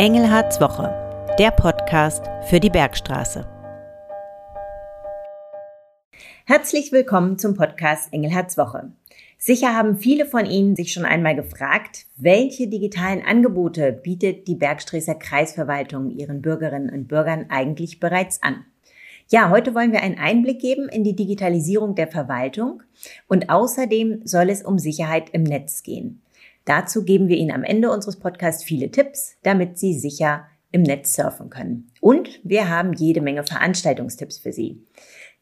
Engelhards Woche, der Podcast für die Bergstraße. Herzlich willkommen zum Podcast Engelhards Woche. Sicher haben viele von Ihnen sich schon einmal gefragt, welche digitalen Angebote bietet die Bergsträßer Kreisverwaltung ihren Bürgerinnen und Bürgern eigentlich bereits an? Ja, heute wollen wir einen Einblick geben in die Digitalisierung der Verwaltung und außerdem soll es um Sicherheit im Netz gehen. Dazu geben wir Ihnen am Ende unseres Podcasts viele Tipps, damit Sie sicher im Netz surfen können. Und wir haben jede Menge Veranstaltungstipps für Sie.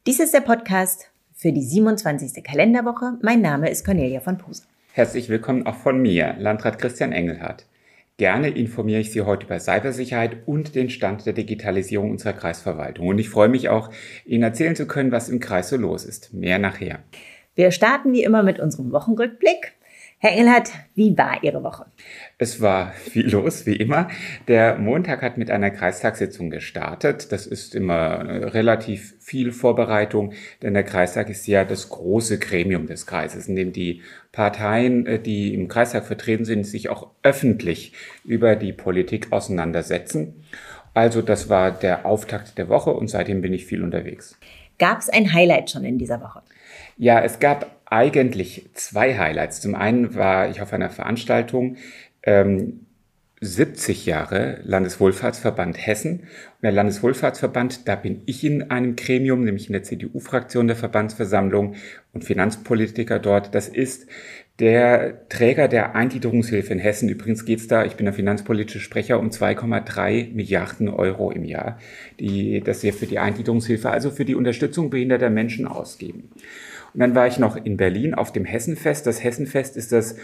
Dies ist der Podcast für die 27. Kalenderwoche. Mein Name ist Cornelia von Puse. Herzlich willkommen auch von mir, Landrat Christian Engelhardt. Gerne informiere ich Sie heute über Cybersicherheit und den Stand der Digitalisierung unserer Kreisverwaltung. Und ich freue mich auch, Ihnen erzählen zu können, was im Kreis so los ist. Mehr nachher. Wir starten wie immer mit unserem Wochenrückblick. Herr Engelhardt, wie war Ihre Woche? Es war viel los, wie immer. Der Montag hat mit einer Kreistagssitzung gestartet. Das ist immer äh, relativ viel Vorbereitung, denn der Kreistag ist ja das große Gremium des Kreises, in dem die Parteien, äh, die im Kreistag vertreten sind, sich auch öffentlich über die Politik auseinandersetzen. Also das war der Auftakt der Woche und seitdem bin ich viel unterwegs. Gab es ein Highlight schon in dieser Woche? Ja, es gab eigentlich zwei Highlights. Zum einen war ich auf einer Veranstaltung ähm, 70 Jahre Landeswohlfahrtsverband Hessen. Und der Landeswohlfahrtsverband, da bin ich in einem Gremium, nämlich in der CDU-Fraktion der Verbandsversammlung und Finanzpolitiker dort. Das ist der Träger der Eingliederungshilfe in Hessen. Übrigens geht's da, ich bin der finanzpolitische Sprecher, um 2,3 Milliarden Euro im Jahr, die, das wir für die Eingliederungshilfe, also für die Unterstützung behinderter Menschen ausgeben. Und dann war ich noch in Berlin auf dem Hessenfest. Das Hessenfest ist das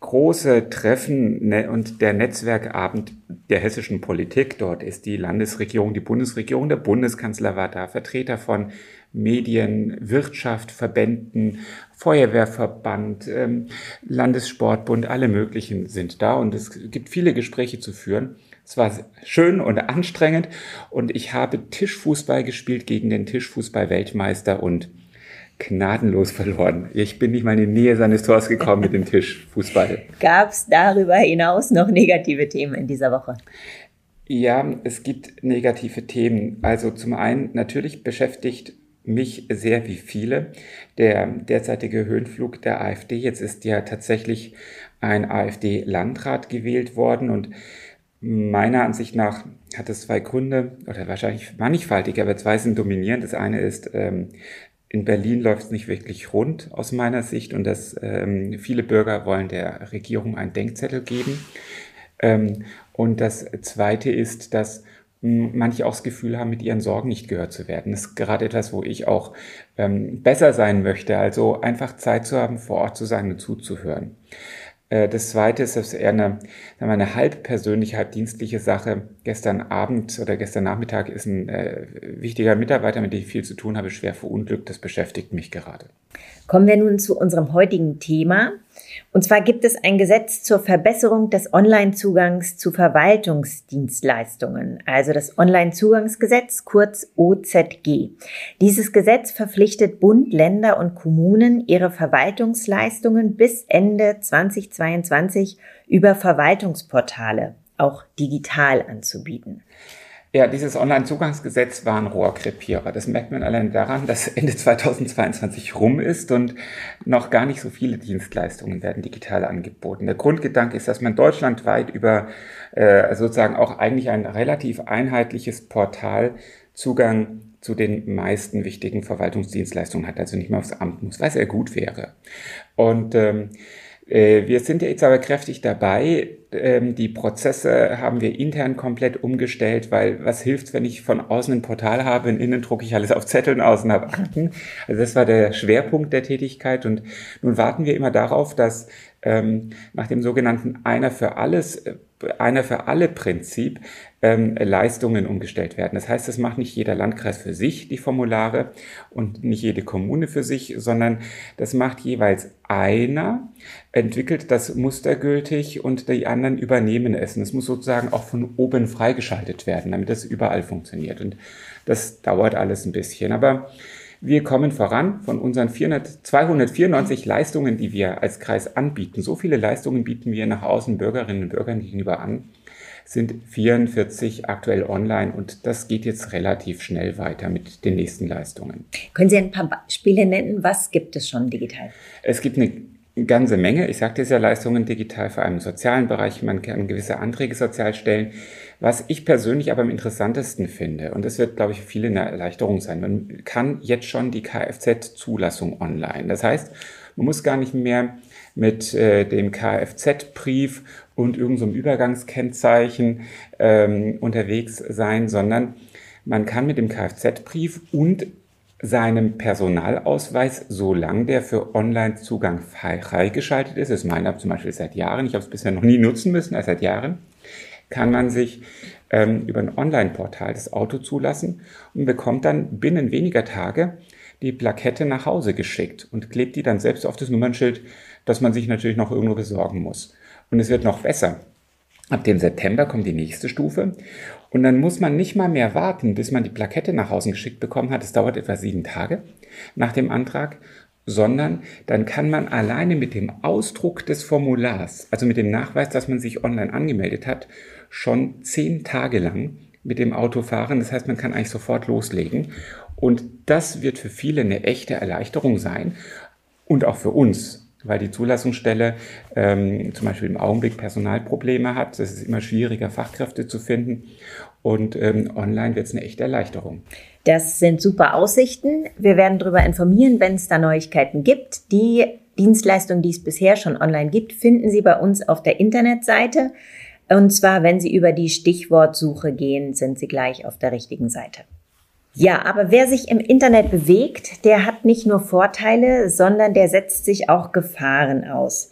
große Treffen ne, und der Netzwerkabend der hessischen Politik. Dort ist die Landesregierung, die Bundesregierung, der Bundeskanzler war da, Vertreter von Medien, Wirtschaft, Verbänden, Feuerwehrverband, ähm, Landessportbund, alle möglichen sind da und es gibt viele Gespräche zu führen. Es war schön und anstrengend und ich habe Tischfußball gespielt gegen den Tischfußball-Weltmeister und gnadenlos verloren. Ich bin nicht mal in die Nähe seines Tors gekommen mit dem Tisch Fußball. Gab es darüber hinaus noch negative Themen in dieser Woche? Ja, es gibt negative Themen. Also zum einen natürlich beschäftigt mich sehr wie viele der derzeitige Höhenflug der AfD. Jetzt ist ja tatsächlich ein AfD-Landrat gewählt worden und meiner Ansicht nach hat es zwei Gründe oder wahrscheinlich mannigfaltig, aber zwei sind dominierend. Das eine ist ähm, in Berlin läuft es nicht wirklich rund aus meiner Sicht und dass ähm, viele Bürger wollen der Regierung einen Denkzettel geben. Ähm, und das Zweite ist, dass manche auch das Gefühl haben, mit ihren Sorgen nicht gehört zu werden. Das ist gerade etwas, wo ich auch ähm, besser sein möchte. Also einfach Zeit zu haben, vor Ort zu sein und zuzuhören. Äh, das zweite ist, dass eher eine, sagen wir, eine halb persönliche, halb dienstliche Sache. Gestern Abend oder gestern Nachmittag ist ein äh, wichtiger Mitarbeiter, mit dem ich viel zu tun habe, schwer verunglückt. Das beschäftigt mich gerade. Kommen wir nun zu unserem heutigen Thema. Und zwar gibt es ein Gesetz zur Verbesserung des Online-Zugangs zu Verwaltungsdienstleistungen, also das Online-Zugangsgesetz, kurz OZG. Dieses Gesetz verpflichtet Bund, Länder und Kommunen, ihre Verwaltungsleistungen bis Ende 2022 über Verwaltungsportale, auch digital anzubieten. Ja, dieses Online-Zugangsgesetz war ein Rohrkrepierer. Das merkt man allein daran, dass Ende 2022 rum ist und noch gar nicht so viele Dienstleistungen werden digital angeboten. Der Grundgedanke ist, dass man deutschlandweit über äh, sozusagen auch eigentlich ein relativ einheitliches Portal Zugang zu den meisten wichtigen Verwaltungsdienstleistungen hat, also nicht mehr aufs Amt muss, was sehr gut wäre. Und ähm, äh, wir sind jetzt aber kräftig dabei. Ähm, die Prozesse haben wir intern komplett umgestellt, weil was hilft, wenn ich von außen ein Portal habe, und innen drucke ich alles auf Zetteln aus und habe Akten. Also das war der Schwerpunkt der Tätigkeit und nun warten wir immer darauf, dass ähm, nach dem sogenannten Einer für alles, äh, einer für alle Prinzip ähm, Leistungen umgestellt werden. Das heißt, es macht nicht jeder Landkreis für sich die Formulare und nicht jede Kommune für sich, sondern das macht jeweils einer, entwickelt das mustergültig und die anderen übernehmen es. Und es muss sozusagen auch von oben freigeschaltet werden, damit das überall funktioniert. Und das dauert alles ein bisschen. Aber wir kommen voran von unseren 400, 294 Leistungen, die wir als Kreis anbieten. So viele Leistungen bieten wir nach außen Bürgerinnen und Bürgern gegenüber an. sind 44 aktuell online und das geht jetzt relativ schnell weiter mit den nächsten Leistungen. Können Sie ein paar Beispiele nennen? Was gibt es schon digital? Es gibt eine ganze Menge. Ich sagte es ja, Leistungen digital, vor allem im sozialen Bereich. Man kann gewisse Anträge sozial stellen. Was ich persönlich aber am interessantesten finde, und das wird, glaube ich, viele eine Erleichterung sein, man kann jetzt schon die Kfz-Zulassung online. Das heißt, man muss gar nicht mehr mit äh, dem Kfz-Brief und irgendeinem so Übergangskennzeichen ähm, unterwegs sein, sondern man kann mit dem Kfz-Brief und seinem Personalausweis, solange der für Online-Zugang freigeschaltet ist, ist meiner zum Beispiel seit Jahren, ich habe es bisher noch nie nutzen müssen, als seit Jahren, kann man sich ähm, über ein Online-Portal das Auto zulassen und bekommt dann binnen weniger Tage die Plakette nach Hause geschickt und klebt die dann selbst auf das Nummernschild, das man sich natürlich noch irgendwo besorgen muss. Und es wird noch besser. Ab dem September kommt die nächste Stufe und dann muss man nicht mal mehr warten, bis man die Plakette nach Hause geschickt bekommen hat. Es dauert etwa sieben Tage nach dem Antrag, sondern dann kann man alleine mit dem Ausdruck des Formulars, also mit dem Nachweis, dass man sich online angemeldet hat, schon zehn Tage lang mit dem Auto fahren. Das heißt, man kann eigentlich sofort loslegen. Und das wird für viele eine echte Erleichterung sein und auch für uns, weil die Zulassungsstelle ähm, zum Beispiel im Augenblick Personalprobleme hat. Es ist immer schwieriger, Fachkräfte zu finden. Und ähm, online wird es eine echte Erleichterung. Das sind super Aussichten. Wir werden darüber informieren, wenn es da Neuigkeiten gibt. Die Dienstleistungen, die es bisher schon online gibt, finden Sie bei uns auf der Internetseite. Und zwar, wenn Sie über die Stichwortsuche gehen, sind Sie gleich auf der richtigen Seite. Ja, aber wer sich im Internet bewegt, der hat nicht nur Vorteile, sondern der setzt sich auch Gefahren aus.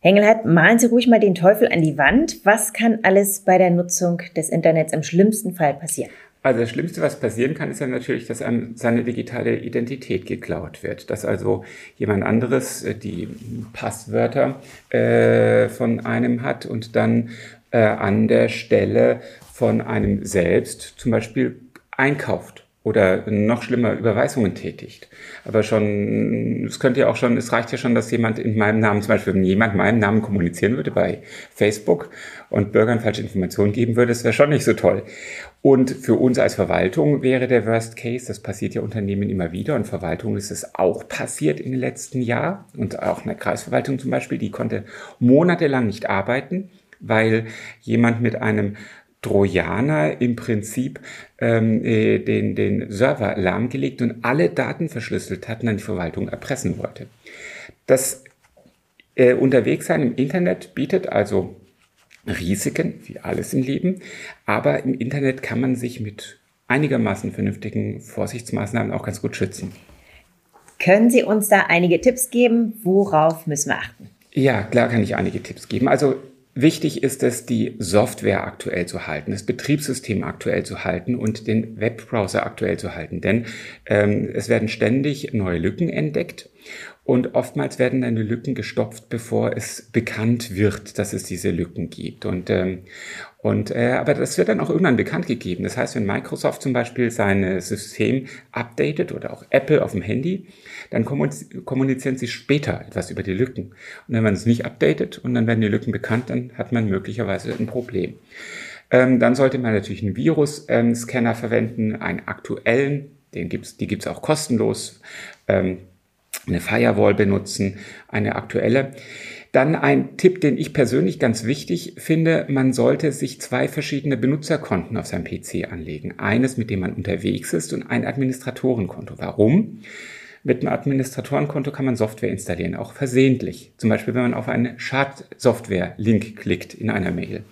Hengelhardt, malen Sie ruhig mal den Teufel an die Wand. Was kann alles bei der Nutzung des Internets im schlimmsten Fall passieren? Also das Schlimmste, was passieren kann, ist ja natürlich, dass einem seine digitale Identität geklaut wird. Dass also jemand anderes äh, die Passwörter äh, von einem hat und dann äh, an der Stelle von einem selbst zum Beispiel einkauft oder noch schlimmer Überweisungen tätigt. Aber schon, es könnte ja auch schon, es reicht ja schon, dass jemand in meinem Namen, zum Beispiel wenn jemand meinen Namen kommunizieren würde bei Facebook und Bürgern falsche Informationen geben würde, das wäre schon nicht so toll. Und für uns als Verwaltung wäre der Worst Case, das passiert ja Unternehmen immer wieder und Verwaltung ist es auch passiert in den letzten Jahren und auch in der Kreisverwaltung zum Beispiel, die konnte monatelang nicht arbeiten, weil jemand mit einem Trojaner im Prinzip ähm, äh, den, den Server lahmgelegt und alle Daten verschlüsselt hatten an die Verwaltung erpressen wollte. Das äh, Unterwegssein im Internet bietet also Risiken, wie alles im Leben, aber im Internet kann man sich mit einigermaßen vernünftigen Vorsichtsmaßnahmen auch ganz gut schützen. Können Sie uns da einige Tipps geben? Worauf müssen wir achten? Ja, klar kann ich einige Tipps geben. Also Wichtig ist es, die Software aktuell zu halten, das Betriebssystem aktuell zu halten und den Webbrowser aktuell zu halten. Denn ähm, es werden ständig neue Lücken entdeckt und oftmals werden dann die Lücken gestopft, bevor es bekannt wird, dass es diese Lücken gibt. Und, ähm, und äh, aber das wird dann auch irgendwann bekannt gegeben. Das heißt, wenn Microsoft zum Beispiel sein System updatet oder auch Apple auf dem Handy, dann kommunizieren sie später etwas über die Lücken. Und wenn man es nicht updatet und dann werden die Lücken bekannt, dann hat man möglicherweise ein Problem. Ähm, dann sollte man natürlich einen Virus-Scanner verwenden, einen aktuellen, den gibt's, die gibt's auch kostenlos. Ähm, eine Firewall benutzen, eine aktuelle. Dann ein Tipp, den ich persönlich ganz wichtig finde, man sollte sich zwei verschiedene Benutzerkonten auf seinem PC anlegen. Eines, mit dem man unterwegs ist und ein Administratorenkonto. Warum? Mit einem Administratorenkonto kann man Software installieren, auch versehentlich. Zum Beispiel, wenn man auf einen Schadsoftware-Link klickt in einer Mail.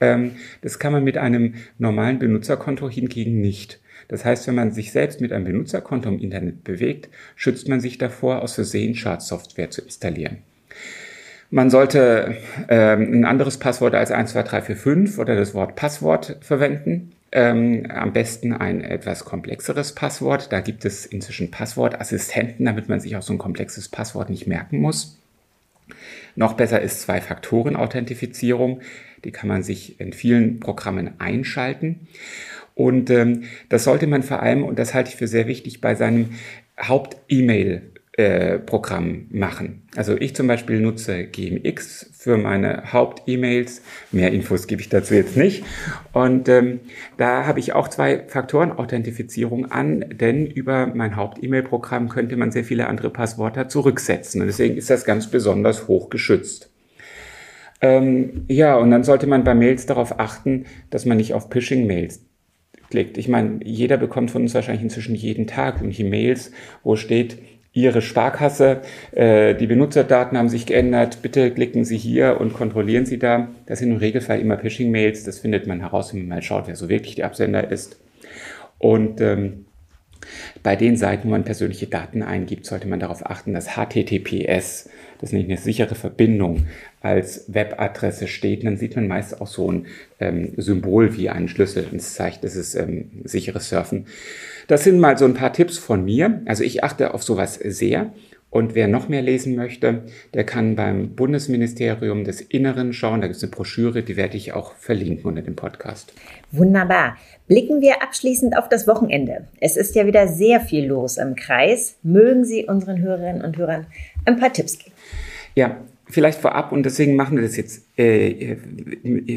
Ähm, das kann man mit einem normalen Benutzerkonto hingegen nicht. Das heißt, wenn man sich selbst mit einem Benutzerkonto im Internet bewegt, schützt man sich davor, aus Versehen Schadsoftware zu installieren. Man sollte ähm, ein anderes Passwort als 12345 oder das Wort Passwort verwenden. Ähm, am besten ein etwas komplexeres Passwort. Da gibt es inzwischen Passwortassistenten, damit man sich auch so ein komplexes Passwort nicht merken muss. Noch besser ist Zwei-Faktoren-Authentifizierung. Die kann man sich in vielen Programmen einschalten. Und ähm, das sollte man vor allem, und das halte ich für sehr wichtig, bei seinem Haupt-E-Mail äh, Programm machen. Also ich zum Beispiel nutze GMX für meine Haupt-E-Mails. Mehr Infos gebe ich dazu jetzt nicht. Und ähm, da habe ich auch zwei Faktoren-Authentifizierung an, denn über mein Haupt-E-Mail-Programm könnte man sehr viele andere Passwörter zurücksetzen. Und deswegen ist das ganz besonders hoch geschützt. Ähm, ja, und dann sollte man bei Mails darauf achten, dass man nicht auf Phishing-Mails klickt. Ich meine, jeder bekommt von uns wahrscheinlich inzwischen jeden Tag irgendwelche Mails, wo steht, Ihre Sparkasse, äh, die Benutzerdaten haben sich geändert, bitte klicken Sie hier und kontrollieren Sie da. Das sind im Regelfall immer Phishing-Mails, das findet man heraus, wenn man mal schaut, wer so wirklich der Absender ist. Und ähm, bei den Seiten, wo man persönliche Daten eingibt, sollte man darauf achten, dass HTTPS, das ist nicht eine sichere Verbindung, als Webadresse steht. Und dann sieht man meist auch so ein ähm, Symbol wie einen Schlüssel und es zeigt, das ist ähm, sicheres Surfen. Das sind mal so ein paar Tipps von mir. Also ich achte auf sowas sehr. Und wer noch mehr lesen möchte, der kann beim Bundesministerium des Inneren schauen. Da gibt es eine Broschüre, die werde ich auch verlinken unter dem Podcast. Wunderbar. Blicken wir abschließend auf das Wochenende. Es ist ja wieder sehr viel los im Kreis. Mögen Sie unseren Hörerinnen und Hörern ein paar Tipps geben? Ja, vielleicht vorab, und deswegen machen wir das jetzt äh,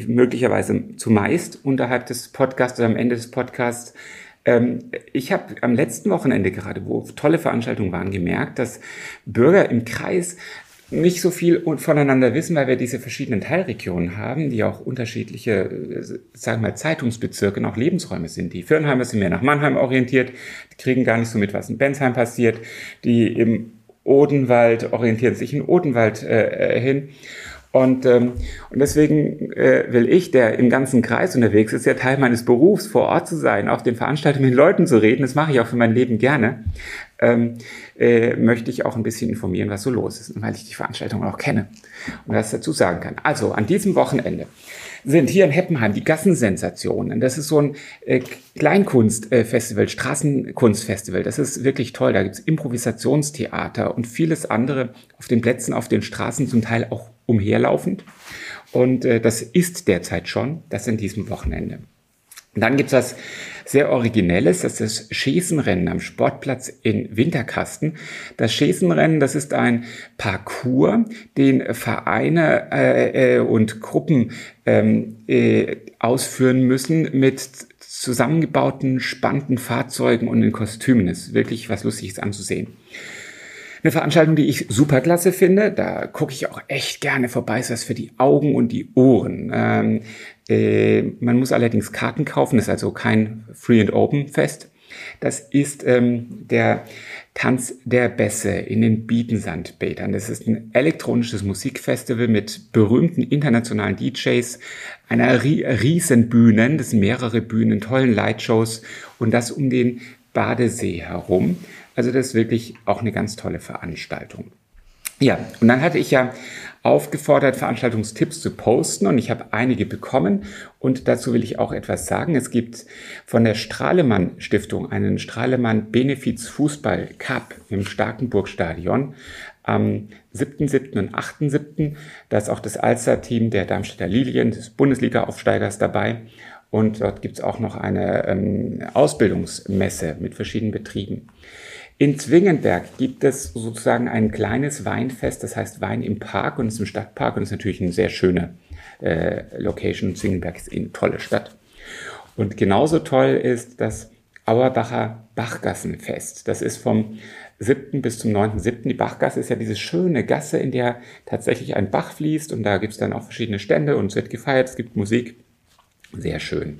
möglicherweise zumeist unterhalb des Podcasts oder am Ende des Podcasts. Ähm, ich habe am letzten Wochenende gerade, wo tolle Veranstaltungen waren, gemerkt, dass Bürger im Kreis nicht so viel voneinander wissen, weil wir diese verschiedenen Teilregionen haben, die auch unterschiedliche, äh, sagen wir mal, Zeitungsbezirke und auch Lebensräume sind. Die Firnheimer sind mehr nach Mannheim orientiert, die kriegen gar nicht so mit, was in Bensheim passiert. Die im Odenwald orientieren sich in Odenwald äh, äh hin. Und, ähm, und deswegen äh, will ich, der im ganzen Kreis unterwegs ist, ja Teil meines Berufs, vor Ort zu sein, auf den Veranstaltungen mit Leuten zu reden, das mache ich auch für mein Leben gerne, ähm, äh, möchte ich auch ein bisschen informieren, was so los ist, weil ich die Veranstaltungen auch kenne und was dazu sagen kann. Also an diesem Wochenende sind hier in Heppenheim die Gassensensationen. Das ist so ein äh, Kleinkunstfestival, Straßenkunstfestival. Das ist wirklich toll. Da gibt's Improvisationstheater und vieles andere auf den Plätzen, auf den Straßen, zum Teil auch umherlaufend. Und äh, das ist derzeit schon, das in diesem Wochenende. Dann gibt's was sehr Originelles, das ist das Schießenrennen am Sportplatz in Winterkasten. Das Schießenrennen, das ist ein Parcours, den Vereine äh, äh, und Gruppen ähm, äh, ausführen müssen mit zusammengebauten, spannenden Fahrzeugen und in Kostümen. Das ist wirklich was Lustiges anzusehen. Eine Veranstaltung, die ich superklasse finde. Da gucke ich auch echt gerne vorbei. Ist was für die Augen und die Ohren. Ähm, äh, man muss allerdings Karten kaufen. Ist also kein Free and Open Fest. Das ist ähm, der Tanz der Bässe in den Bietensandbädern. Das ist ein elektronisches Musikfestival mit berühmten internationalen DJs, einer riesen Bühnen, das sind mehrere Bühnen, tollen Lightshows und das um den Badesee herum. Also das ist wirklich auch eine ganz tolle Veranstaltung. Ja, und dann hatte ich ja aufgefordert, Veranstaltungstipps zu posten und ich habe einige bekommen und dazu will ich auch etwas sagen. Es gibt von der Strahlemann Stiftung einen Strahlemann Benefiz Fußball Cup im Starkenburg-Stadion am 7.7. und 8.7. Da ist auch das Alster-Team der Darmstädter Lilien, des Bundesliga-Aufsteigers dabei. Und dort gibt es auch noch eine ähm, Ausbildungsmesse mit verschiedenen Betrieben. In Zwingenberg gibt es sozusagen ein kleines Weinfest, das heißt Wein im Park und es ist im Stadtpark und ist natürlich eine sehr schöne äh, Location. Zwingenberg ist eine tolle Stadt. Und genauso toll ist das Auerbacher Bachgassenfest. Das ist vom 7. bis zum 9.7. Die Bachgasse ist ja diese schöne Gasse, in der tatsächlich ein Bach fließt und da gibt es dann auch verschiedene Stände und es wird gefeiert, es gibt Musik. Sehr schön.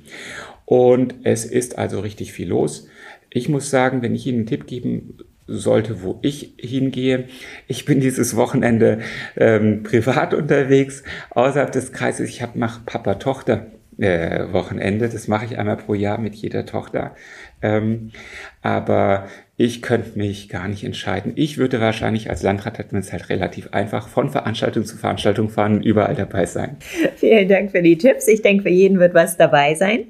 Und es ist also richtig viel los. Ich muss sagen, wenn ich Ihnen einen Tipp geben sollte, wo ich hingehe. Ich bin dieses Wochenende ähm, privat unterwegs, außerhalb des Kreises. Ich habe mache Papa-Tochter. Äh, Wochenende, das mache ich einmal pro Jahr mit jeder Tochter. Ähm, aber ich könnte mich gar nicht entscheiden. Ich würde wahrscheinlich als Landrat hat man es halt relativ einfach von Veranstaltung zu Veranstaltung fahren und überall dabei sein. Vielen Dank für die Tipps. Ich denke, für jeden wird was dabei sein.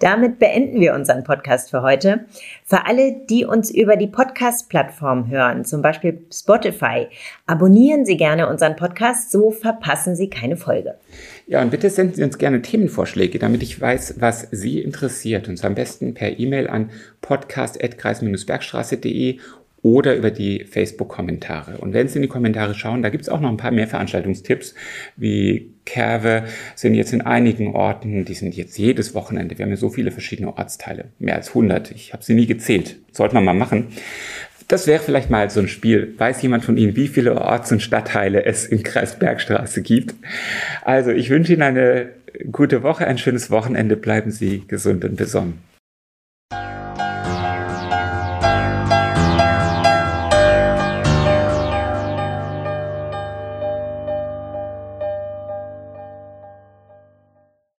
Damit beenden wir unseren Podcast für heute. Für alle, die uns über die Podcast-Plattform hören, zum Beispiel Spotify, abonnieren Sie gerne unseren Podcast, so verpassen Sie keine Folge. Ja, und bitte senden Sie uns gerne Themenvorschläge, damit ich weiß, was Sie interessiert. Und am besten per E-Mail an podcast.kreis-bergstraße.de oder über die Facebook-Kommentare. Und wenn Sie in die Kommentare schauen, da gibt es auch noch ein paar mehr Veranstaltungstipps, wie Kerwe sind jetzt in einigen Orten, die sind jetzt jedes Wochenende. Wir haben ja so viele verschiedene Ortsteile, mehr als 100. Ich habe sie nie gezählt. Sollte man mal machen. Das wäre vielleicht mal so ein Spiel. Weiß jemand von Ihnen, wie viele Orts- und Stadtteile es im Kreis Bergstraße gibt? Also ich wünsche Ihnen eine gute Woche, ein schönes Wochenende. Bleiben Sie gesund und besonnen.